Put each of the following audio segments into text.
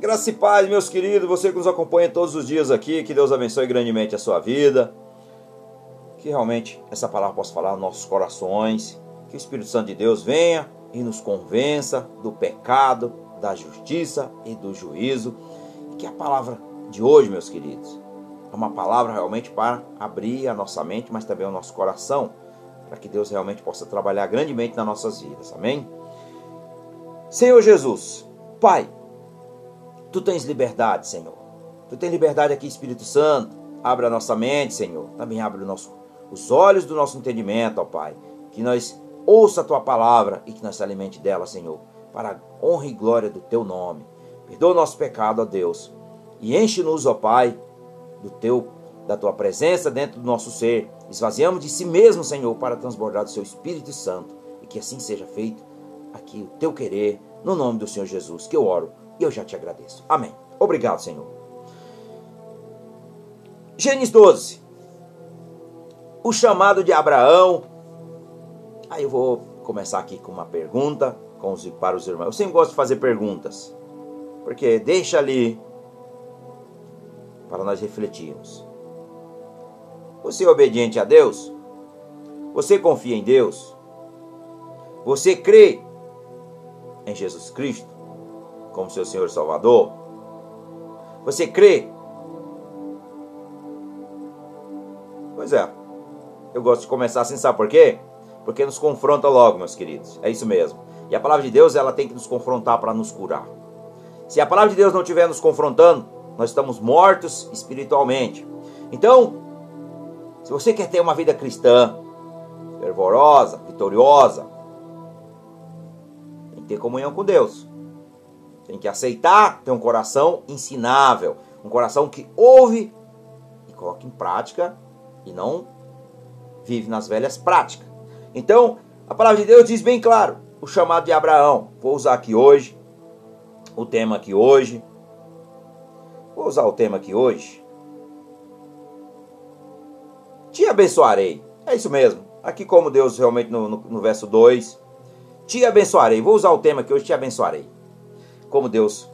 Graça e paz, meus queridos, você que nos acompanha todos os dias aqui, que Deus abençoe grandemente a sua vida. Que realmente essa palavra possa falar nos nossos corações. Que o Espírito Santo de Deus venha e nos convença do pecado, da justiça e do juízo. Que a palavra de hoje, meus queridos, é uma palavra realmente para abrir a nossa mente, mas também o nosso coração, para que Deus realmente possa trabalhar grandemente nas nossas vidas. Amém? Senhor Jesus, Pai, Tu tens liberdade, Senhor. Tu tens liberdade aqui, Espírito Santo. Abre a nossa mente, Senhor. Também abre nosso, os olhos do nosso entendimento, ó Pai. Que nós ouça a Tua palavra e que nós se alimente dela, Senhor. Para a honra e glória do Teu nome. Perdoa o nosso pecado, ó Deus. E enche-nos, ó Pai, do Teu, da Tua presença dentro do nosso ser. Esvaziamos de si mesmo, Senhor, para transbordar do Seu Espírito Santo. E que assim seja feito aqui o Teu querer, no nome do Senhor Jesus, que eu oro e eu já te agradeço. Amém. Obrigado, Senhor. Gênesis 12. O chamado de Abraão. Aí eu vou começar aqui com uma pergunta com os, para os irmãos. Eu sempre gosto de fazer perguntas. Porque deixa ali para nós refletirmos. Você é obediente a Deus? Você confia em Deus? Você crê em Jesus Cristo? Como seu Senhor e Salvador? Você crê? Pois é. Eu gosto de começar assim, sabe por quê? Porque nos confronta logo, meus queridos. É isso mesmo. E a palavra de Deus, ela tem que nos confrontar para nos curar. Se a palavra de Deus não estiver nos confrontando, nós estamos mortos espiritualmente. Então, se você quer ter uma vida cristã, fervorosa, vitoriosa, tem que ter comunhão com Deus. Tem que aceitar, ter um coração ensinável, um coração que ouve e coloca em prática e não vive nas velhas práticas. Então, a palavra de Deus diz bem claro o chamado de Abraão. Vou usar aqui hoje o tema aqui hoje. Vou usar o tema aqui hoje. Te abençoarei. É isso mesmo. Aqui como Deus realmente no, no, no verso 2. Te abençoarei. Vou usar o tema aqui hoje, te abençoarei como Deus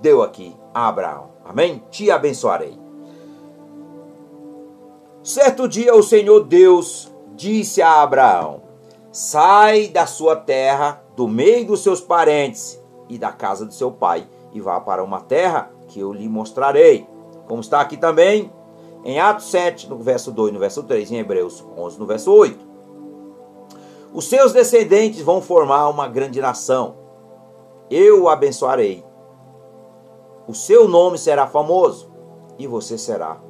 deu aqui a Abraão. Amém? Te abençoarei. Certo dia o Senhor Deus disse a Abraão: Sai da sua terra, do meio dos seus parentes e da casa do seu pai, e vá para uma terra que eu lhe mostrarei. Como está aqui também em Atos 7, no verso 2, no verso 3, em Hebreus 11, no verso 8. Os seus descendentes vão formar uma grande nação eu o abençoarei. O seu nome será famoso e você será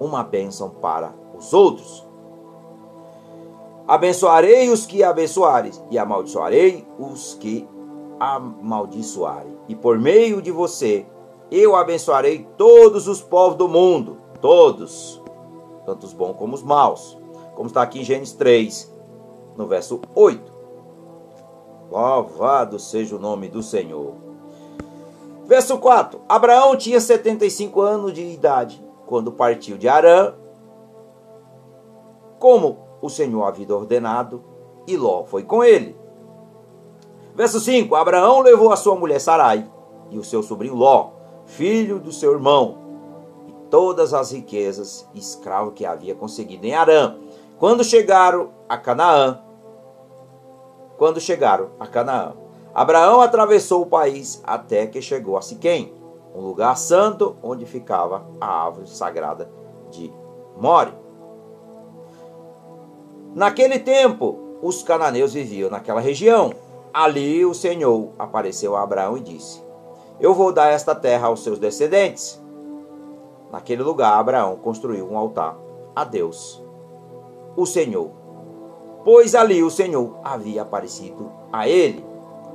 uma bênção para os outros. Abençoarei os que abençoarem e amaldiçoarei os que amaldiçoarem. E por meio de você eu abençoarei todos os povos do mundo, todos, tanto os bons como os maus, como está aqui em Gênesis 3, no verso 8. Louvado seja o nome do Senhor. Verso 4: Abraão tinha 75 anos de idade quando partiu de Arã, como o Senhor havia ordenado, e Ló foi com ele. Verso 5: Abraão levou a sua mulher Sarai e o seu sobrinho Ló, filho do seu irmão, e todas as riquezas e escravos que havia conseguido em Arã. Quando chegaram a Canaã, quando chegaram a Canaã. Abraão atravessou o país até que chegou a Siquém, um lugar santo onde ficava a árvore sagrada de More. Naquele tempo, os cananeus viviam naquela região. Ali o Senhor apareceu a Abraão e disse: Eu vou dar esta terra aos seus descendentes. Naquele lugar, Abraão construiu um altar a Deus, o Senhor, pois ali o Senhor havia aparecido a ele,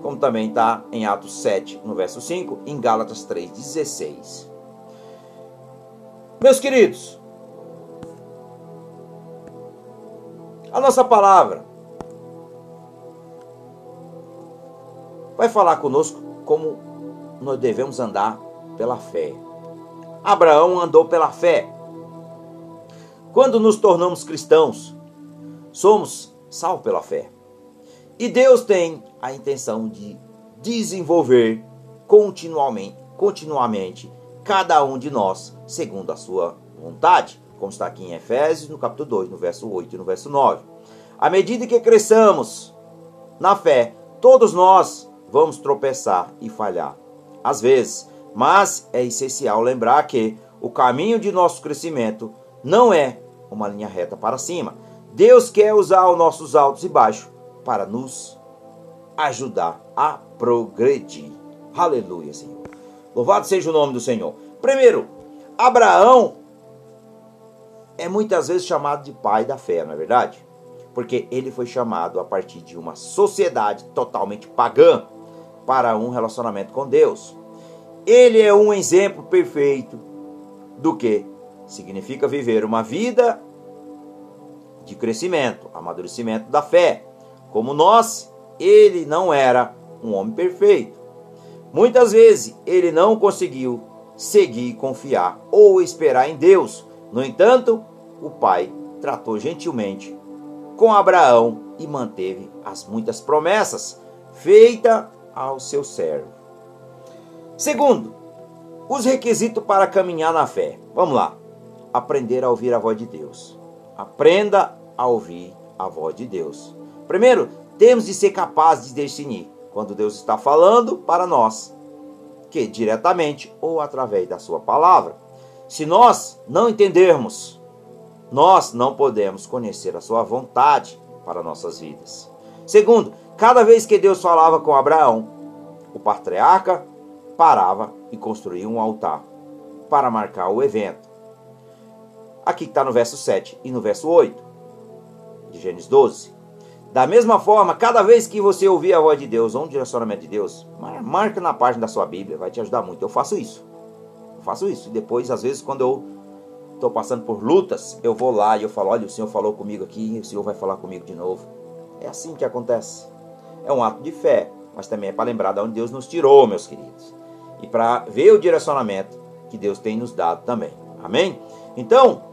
como também está em Atos 7, no verso 5, em Gálatas 3,16. Meus queridos, a nossa palavra vai falar conosco como nós devemos andar pela fé. Abraão andou pela fé. Quando nos tornamos cristãos, somos salvo pela fé. E Deus tem a intenção de desenvolver continuamente, continuamente cada um de nós segundo a sua vontade, como está aqui em Efésios, no capítulo 2, no verso 8 e no verso 9. À medida que cresçamos na fé, todos nós vamos tropeçar e falhar, às vezes, mas é essencial lembrar que o caminho de nosso crescimento não é uma linha reta para cima. Deus quer usar os nossos altos e baixos para nos ajudar a progredir. Aleluia, Senhor. Louvado seja o nome do Senhor. Primeiro, Abraão é muitas vezes chamado de pai da fé, não é verdade? Porque ele foi chamado a partir de uma sociedade totalmente pagã para um relacionamento com Deus. Ele é um exemplo perfeito do que significa viver uma vida de crescimento, amadurecimento da fé. Como nós, ele não era um homem perfeito. Muitas vezes ele não conseguiu seguir confiar ou esperar em Deus. No entanto, o pai tratou gentilmente com Abraão e manteve as muitas promessas feitas ao seu servo. Segundo, os requisitos para caminhar na fé. Vamos lá. Aprender a ouvir a voz de Deus. Aprenda a ouvir a voz de Deus. Primeiro, temos de ser capazes de discernir quando Deus está falando para nós, que diretamente ou através da sua palavra. Se nós não entendermos, nós não podemos conhecer a sua vontade para nossas vidas. Segundo, cada vez que Deus falava com Abraão, o patriarca parava e construía um altar para marcar o evento. Aqui está no verso 7 e no verso 8 de Gênesis 12. Da mesma forma, cada vez que você ouvir a voz de Deus ou um direcionamento de Deus, marca na página da sua Bíblia, vai te ajudar muito. Eu faço isso. Eu faço isso. E depois, às vezes, quando eu estou passando por lutas, eu vou lá e eu falo: olha, o Senhor falou comigo aqui, o Senhor vai falar comigo de novo. É assim que acontece. É um ato de fé, mas também é para lembrar de onde Deus nos tirou, meus queridos. E para ver o direcionamento que Deus tem nos dado também. Amém? Então,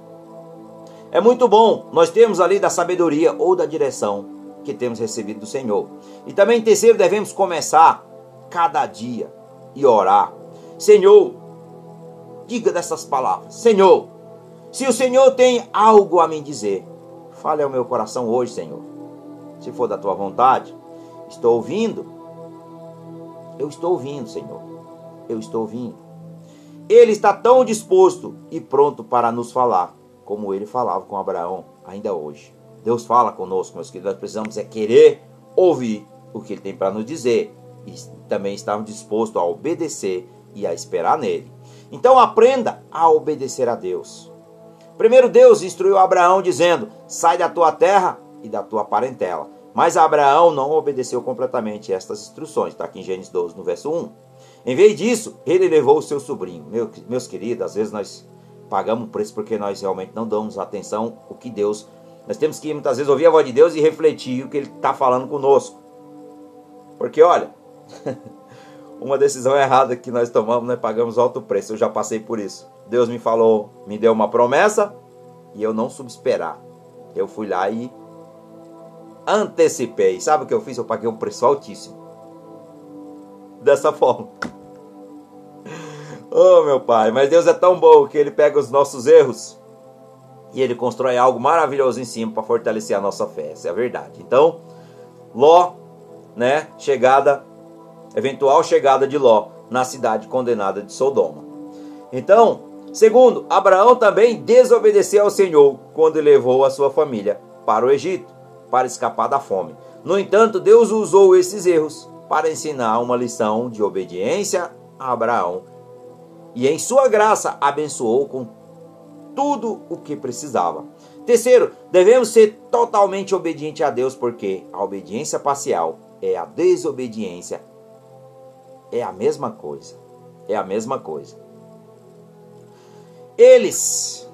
é muito bom nós termos ali da sabedoria ou da direção que temos recebido do Senhor. E também, terceiro, devemos começar cada dia e orar. Senhor, diga dessas palavras. Senhor, se o Senhor tem algo a me dizer, fale ao meu coração hoje, Senhor. Se for da tua vontade, estou ouvindo. Eu estou ouvindo, Senhor. Eu estou ouvindo. Ele está tão disposto e pronto para nos falar, como ele falava com Abraão ainda hoje. Deus fala conosco, meus queridos. Nós precisamos é querer ouvir o que Ele tem para nos dizer e também estarmos dispostos a obedecer e a esperar nele. Então aprenda a obedecer a Deus. Primeiro Deus instruiu Abraão dizendo: Sai da tua terra e da tua parentela. Mas Abraão não obedeceu completamente estas instruções. Está aqui em Gênesis 12, no verso 1. Em vez disso, ele levou o seu sobrinho. Meu, meus queridos, às vezes nós pagamos o preço porque nós realmente não damos atenção ao que Deus nós temos que muitas vezes ouvir a voz de Deus e refletir o que Ele está falando conosco. Porque olha, uma decisão errada que nós tomamos, nós pagamos alto preço. Eu já passei por isso. Deus me falou, me deu uma promessa e eu não soube esperar. Eu fui lá e antecipei. Sabe o que eu fiz? Eu paguei um preço altíssimo. Dessa forma. Oh, meu pai, mas Deus é tão bom que ele pega os nossos erros e ele constrói algo maravilhoso em cima para fortalecer a nossa fé. Essa é a verdade. Então, Ló, né, chegada, eventual chegada de Ló na cidade condenada de Sodoma. Então, segundo, Abraão também desobedeceu ao Senhor quando levou a sua família para o Egito para escapar da fome. No entanto, Deus usou esses erros para ensinar uma lição de obediência a Abraão e em sua graça abençoou com tudo o que precisava. Terceiro, devemos ser totalmente obedientes a Deus, porque a obediência parcial é a desobediência. É a mesma coisa. É a mesma coisa. Eles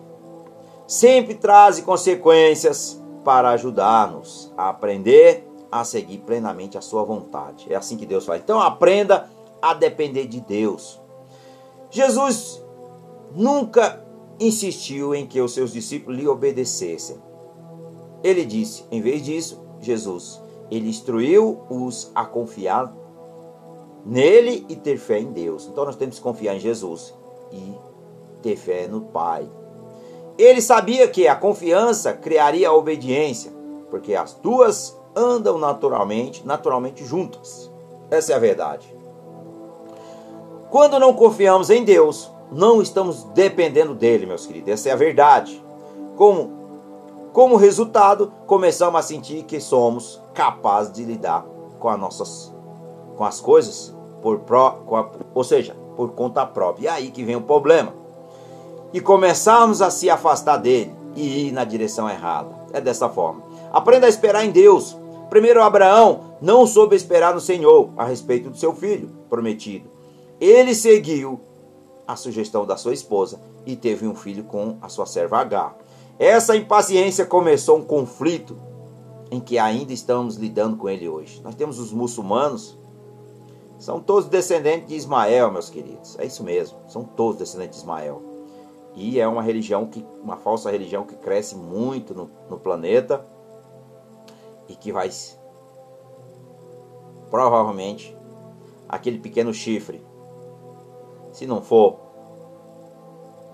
sempre trazem consequências para ajudar-nos a aprender a seguir plenamente a sua vontade. É assim que Deus faz. Então aprenda a depender de Deus. Jesus nunca insistiu em que os seus discípulos lhe obedecessem. Ele disse, em vez disso, Jesus, ele instruiu-os a confiar nele e ter fé em Deus. Então nós temos que confiar em Jesus e ter fé no Pai. Ele sabia que a confiança criaria a obediência, porque as duas andam naturalmente, naturalmente juntas. Essa é a verdade. Quando não confiamos em Deus, não estamos dependendo dele, meus queridos. Essa é a verdade. Como como resultado, começamos a sentir que somos capazes de lidar com as nossas com as coisas por pró, a, ou seja, por conta própria. E aí que vem o problema. E começamos a se afastar dele e ir na direção errada. É dessa forma. Aprenda a esperar em Deus. Primeiro Abraão não soube esperar no Senhor a respeito do seu filho prometido. Ele seguiu a sugestão da sua esposa e teve um filho com a sua serva Agar. Essa impaciência começou um conflito em que ainda estamos lidando com ele hoje. Nós temos os muçulmanos, são todos descendentes de Ismael, meus queridos. É isso mesmo, são todos descendentes de Ismael. E é uma religião que, uma falsa religião que cresce muito no, no planeta e que vai provavelmente aquele pequeno chifre, se não for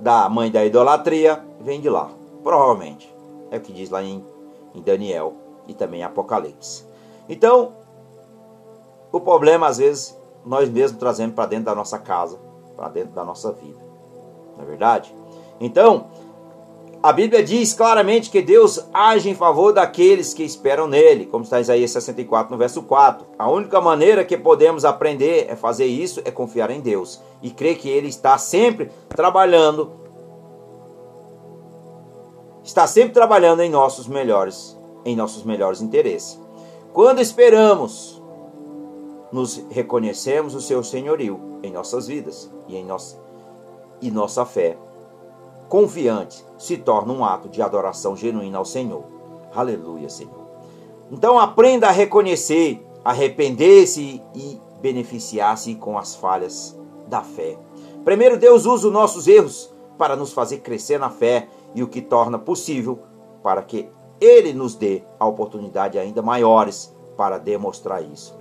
da mãe da idolatria, vem de lá. Provavelmente. É o que diz lá em, em Daniel e também Apocalipse. Então, o problema às vezes nós mesmos trazemos para dentro da nossa casa, para dentro da nossa vida. Não é verdade? Então, a Bíblia diz claramente que Deus age em favor daqueles que esperam nele, como está em Isaías 64, no verso 4. A única maneira que podemos aprender é fazer isso é confiar em Deus e crer que ele está sempre trabalhando está sempre trabalhando em nossos melhores, em nossos melhores interesses. Quando esperamos, nos reconhecemos o seu senhorio em nossas vidas e em nossa, e nossa fé confiante se torna um ato de adoração genuína ao Senhor. Aleluia, Senhor. Então aprenda a reconhecer, arrepender-se e beneficiar-se com as falhas da fé. Primeiro, Deus usa os nossos erros para nos fazer crescer na fé e o que torna possível para que ele nos dê a oportunidade ainda maiores para demonstrar isso.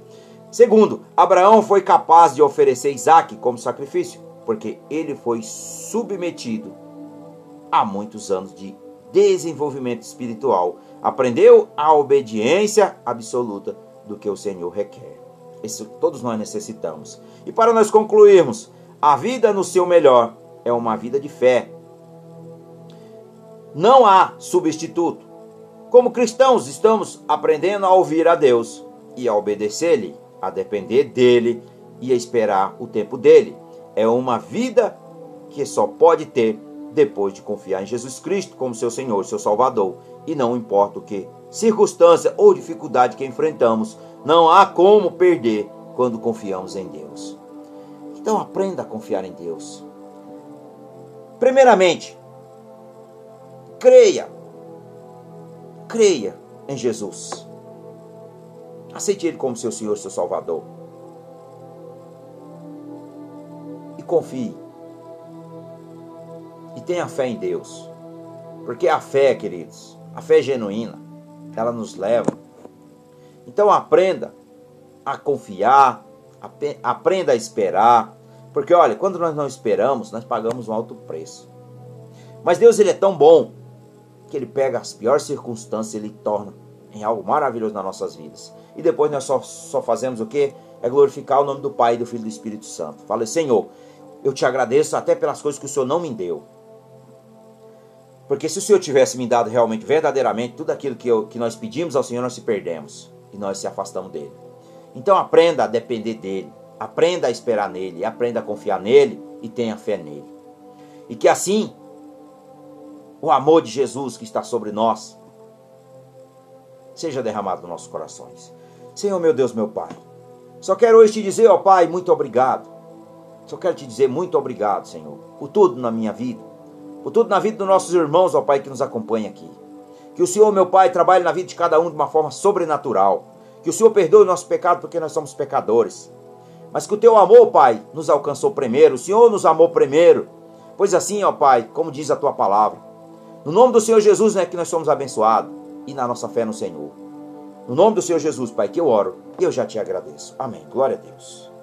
Segundo, Abraão foi capaz de oferecer Isaac como sacrifício, porque ele foi submetido a muitos anos de desenvolvimento espiritual. Aprendeu a obediência absoluta do que o Senhor requer. Isso todos nós necessitamos. E para nós concluirmos, a vida no seu melhor é uma vida de fé, não há substituto. Como cristãos, estamos aprendendo a ouvir a Deus e a obedecer-lhe, a depender dele e a esperar o tempo dele. É uma vida que só pode ter depois de confiar em Jesus Cristo como seu Senhor, seu Salvador. E não importa o que circunstância ou dificuldade que enfrentamos, não há como perder quando confiamos em Deus. Então aprenda a confiar em Deus. Primeiramente, Creia. Creia em Jesus. Aceite Ele como seu Senhor, seu Salvador. E confie. E tenha fé em Deus. Porque a fé, queridos, a fé genuína, ela nos leva. Então aprenda a confiar, aprenda a esperar. Porque olha, quando nós não esperamos, nós pagamos um alto preço. Mas Deus ele é tão bom que ele pega as piores circunstâncias e ele torna em algo maravilhoso nas nossas vidas. E depois nós só, só fazemos o que? É glorificar o nome do Pai, do Filho e do Espírito Santo. Fala, Senhor, eu te agradeço até pelas coisas que o Senhor não me deu. Porque se o Senhor tivesse me dado realmente, verdadeiramente, tudo aquilo que, eu, que nós pedimos ao Senhor, nós se perdemos. E nós se afastamos dele. Então aprenda a depender dele. Aprenda a esperar nele. Aprenda a confiar nele e tenha fé nele. E que assim o amor de Jesus que está sobre nós seja derramado nos nossos corações. Senhor, meu Deus, meu Pai, só quero hoje te dizer, ó Pai, muito obrigado. Só quero te dizer muito obrigado, Senhor, por tudo na minha vida, por tudo na vida dos nossos irmãos, ó Pai, que nos acompanha aqui. Que o Senhor, meu Pai, trabalhe na vida de cada um de uma forma sobrenatural. Que o Senhor perdoe o nosso pecado porque nós somos pecadores. Mas que o teu amor, Pai, nos alcançou primeiro. O Senhor nos amou primeiro. Pois assim, ó Pai, como diz a tua palavra, no nome do Senhor Jesus é que nós somos abençoados e na nossa fé no Senhor. No nome do Senhor Jesus, Pai, que eu oro e eu já te agradeço. Amém. Glória a Deus.